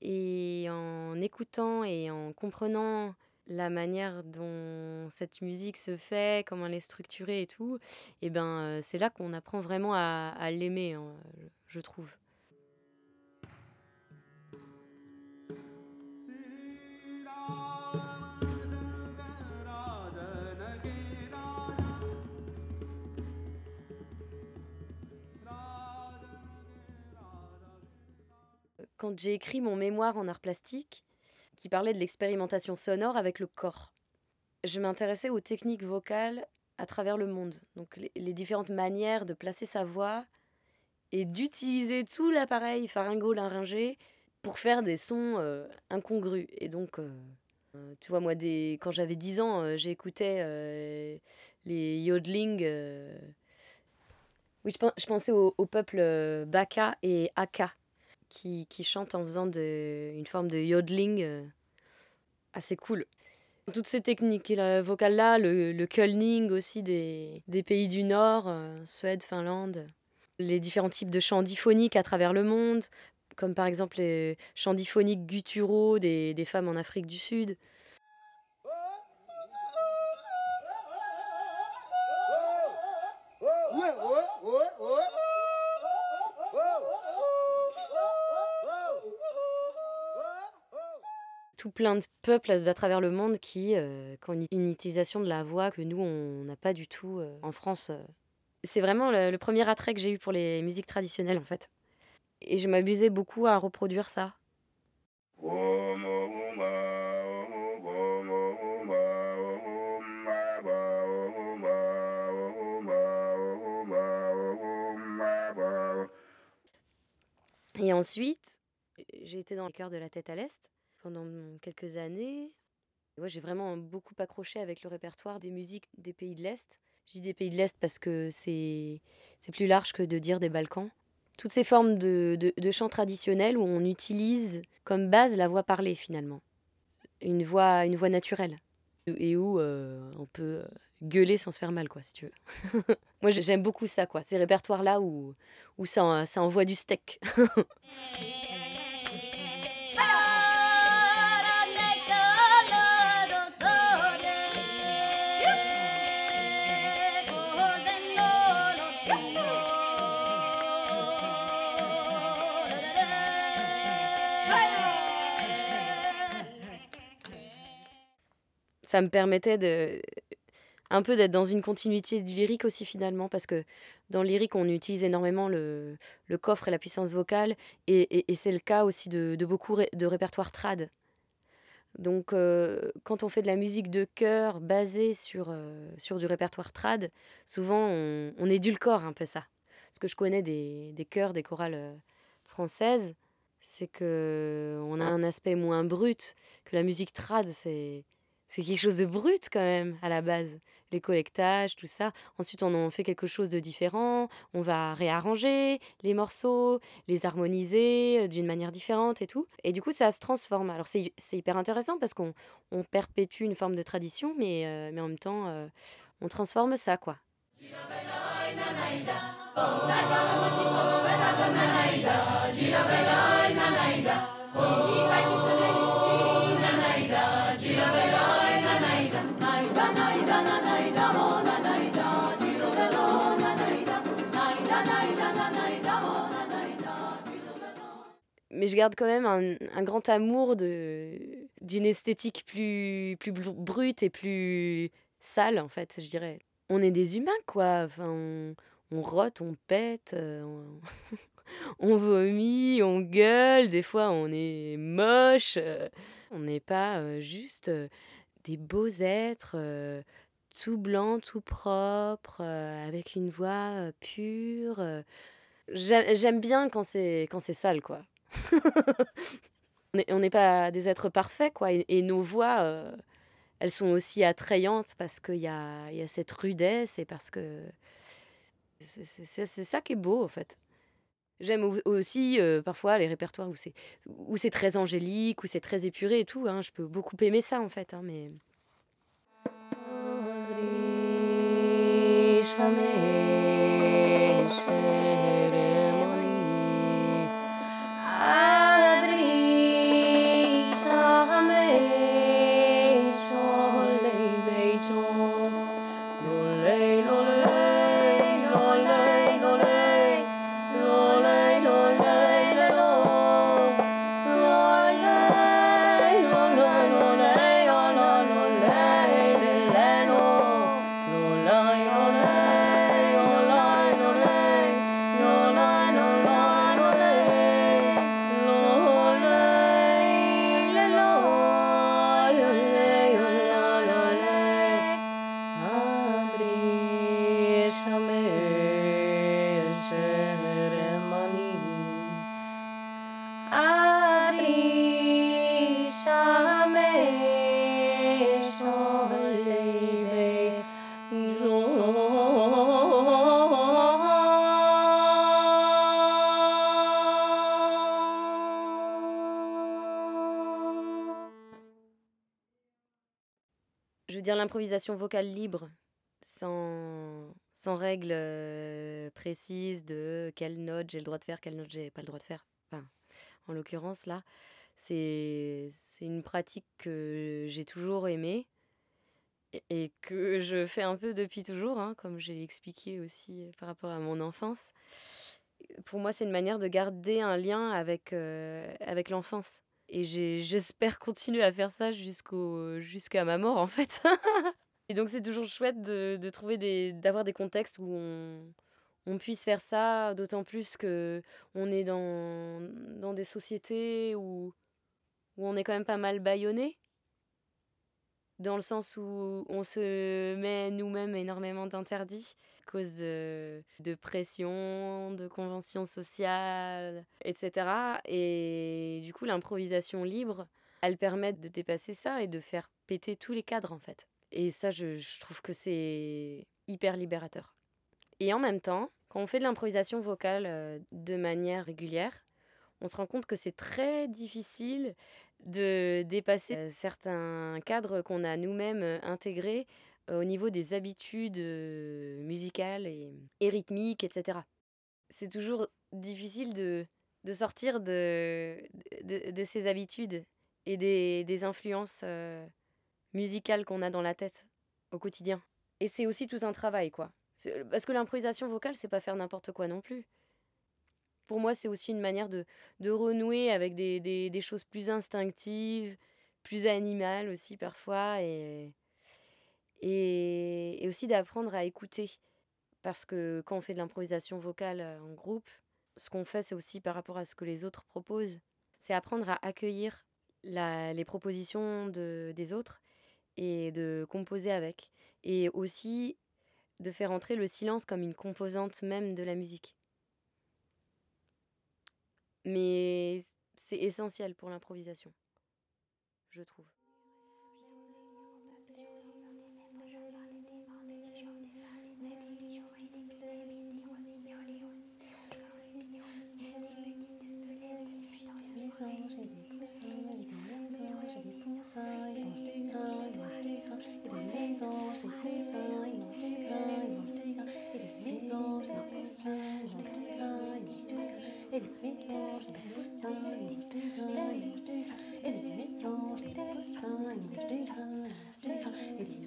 et en écoutant et en comprenant la manière dont cette musique se fait, comment elle est structurée et tout, et eh ben euh, c'est là qu'on apprend vraiment à, à l'aimer, hein, je trouve. Quand j'ai écrit mon mémoire en art plastique, qui parlait de l'expérimentation sonore avec le corps. Je m'intéressais aux techniques vocales à travers le monde, donc les, différentes manières de placer sa voix et d'utiliser tout l'appareil pharyngo-laryngé pour faire des sons euh, incongrus. Et donc, euh, euh, tu vois, moi, des, quand j'avais 10 ans, j'écoutais les yodeling. Oui, je, pensais au, au peuple Baka et Aka qui, qui chante en faisant une forme de yodeling euh, assez cool. Toutes ces techniques vocales-là, le, le kulning aussi des, pays du Nord, euh, Suède, Finlande, les différents types de chants diphoniques à travers le monde, comme par exemple les chants diphoniques gutturaux des femmes en Afrique du Sud. Tout plein de peuples à travers le monde qui, euh, ont une utilisation de la voix que nous, on n'a pas du tout euh, en France. Euh. C'est vraiment le, premier attrait que j'ai eu pour les musiques traditionnelles, en fait. Et je m'abusais beaucoup à reproduire ça. Et ensuite, j'ai été dans le cœur de la tête à l'Est pendant quelques années. Ouais, j'ai vraiment beaucoup accroché avec le répertoire des musiques des pays de l'Est. Je dis des pays de l'Est parce que c'est plus large que de dire des Balkans. Toutes ces formes de, de, de chants traditionnels où on utilise comme base la voix parlée finalement. Une voix, une voix naturelle. Et où euh, on peut gueuler sans se faire mal, quoi, si tu veux. Moi, j'aime beaucoup ça, quoi. Ces répertoires-là où, où ça, ça envoie du steak. ça me permettait de un peu d'être dans une continuité du lyrique aussi finalement, parce que dans le lyrique, on utilise énormément le, le coffre et la puissance vocale, et, et, c'est le cas aussi de, de beaucoup de répertoires trad. Donc euh, quand on fait de la musique de chœur basée sur, euh, sur du répertoire trad, souvent on, on, édulcore un peu ça. Ce que je connais des, des chœurs, des chorales euh, françaises, c'est que on a un aspect moins brut, que la musique trad, c'est c'est quelque chose de brut quand même à la base les collectages, tout ça. Ensuite, on en fait quelque chose de différent. On va réarranger les morceaux, les harmoniser euh, d'une manière différente et tout. Et du coup, ça se transforme. Alors, c'est hyper intéressant parce qu'on on perpétue une forme de tradition, mais, euh, mais en même temps, euh, on transforme ça, quoi. Mais je garde quand même un, grand amour d'une esthétique plus, plus brute et plus sale, en fait, je dirais. On est des humains, quoi. Enfin, on, on rote, on pète, euh, on, vomit, on gueule, des fois on est moche. Euh, on n'est pas euh, juste des beaux êtres, tout blancs, tout propres, avec une voix pure. J'aime bien quand c'est sale, quoi. on n'est pas des êtres parfaits, quoi. Et, nos voix, euh, elles sont aussi attrayantes parce qu'il y a, y a cette rudesse et parce que c'est ça qui est beau, en fait. J'aime aussi euh, parfois les répertoires où c'est où c'est très angélique, où c'est très épuré et tout. Hein. Je peux beaucoup aimer ça en fait, hein, mais. Dire l'improvisation vocale libre, sans, sans règles euh, précises de quelle note j'ai le droit de faire, quelle note j'ai pas le droit de faire. En l'occurrence, là, c'est une pratique que j'ai toujours aimée et, que je fais un peu depuis toujours, hein, comme j'ai expliqué aussi euh, par rapport à mon enfance. Pour moi, c'est une manière de garder un lien avec, euh, avec l'enfance. Et j'espère continuer à faire ça jusqu'à ma mort, en fait. et donc, c'est toujours chouette de, de trouver des, d'avoir des contextes où on, on puisse faire ça, d'autant plus que on est dans, dans des sociétés où, où on est quand même pas mal bâillonné dans le sens où on se met nous-mêmes énormément d'interdits cause de, pression, de conventions sociales, etc. Et du coup, l'improvisation libre, elle permet de dépasser ça et de faire péter tous les cadres, en fait. Et ça, je, trouve que c'est hyper libérateur. Et en même temps, quand on fait de l'improvisation vocale de manière régulière, on se rend compte que c'est très difficile de dépasser certains cadres qu'on a nous-mêmes intégrés au niveau des habitudes musicales et, rythmiques, etc. C'est toujours difficile de, de sortir de, de, ces habitudes et des, des influences musicales qu'on a dans la tête au quotidien. Et c'est aussi tout un travail, quoi. Parce que l'improvisation vocale, c'est pas faire n'importe quoi non plus pour moi, c'est aussi une manière de, de renouer avec des, des, des, choses plus instinctives, plus animales aussi parfois. Et, et, aussi d'apprendre à écouter. Parce que quand on fait de l'improvisation vocale en groupe, ce qu'on fait, c'est aussi par rapport à ce que les autres proposent. C'est apprendre à accueillir les propositions des autres et de composer avec. Et aussi de faire entrer le silence comme une composante même de la musique. Mais c'est essentiel pour l'improvisation, je trouve. It's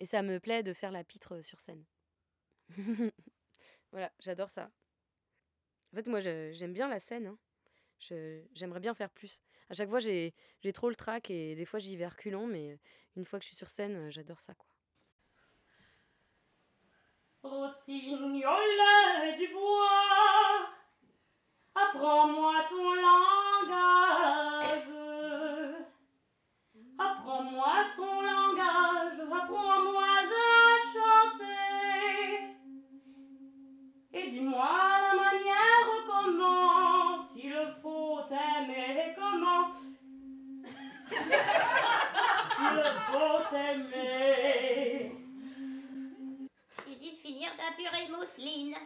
Et ça me plaît de faire la pitre sur scène. voilà, j'adore ça. En fait, moi, j'aime bien la scène. Hein. J'aimerais bien faire plus. À chaque fois, j'ai trop le trac et des fois, j'y vais reculons, mais une fois que je suis sur scène, j'adore ça, quoi. Rossignol du bois, apprends-moi ton langage. Il faut aimer. J'ai dit de finir ta purée mousseline.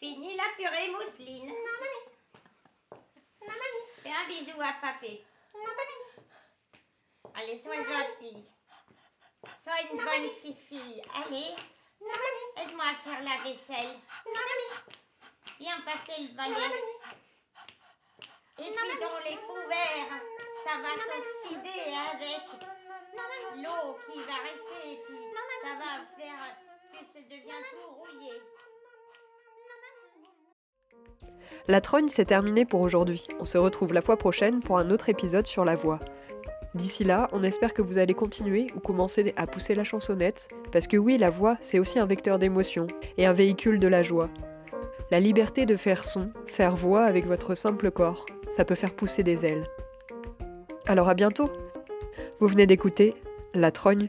Fini la purée mousseline. Non, mamie. Non, mamie. Fais un bisou à papé. Non, mamie. Allez, sois gentille. Sois une bonne fifi. Allez. Aide-moi à faire la vaisselle. Viens passer le balai. Essuie donc les couverts. Ça va s'oxyder avec l'eau qui va rester. Et ça va faire que ça devient tout rouillé. La trogne, c'est terminé pour aujourd'hui. On se retrouve la fois prochaine pour un autre épisode sur la voix. D'ici là, on espère que vous allez continuer ou commencer à pousser la chansonnette, parce que oui, la voix, c'est aussi un vecteur d'émotion et un véhicule de la joie. La liberté de faire son, faire voix avec votre simple corps, ça peut faire pousser des ailes. Alors à bientôt. Vous venez d'écouter La Trogne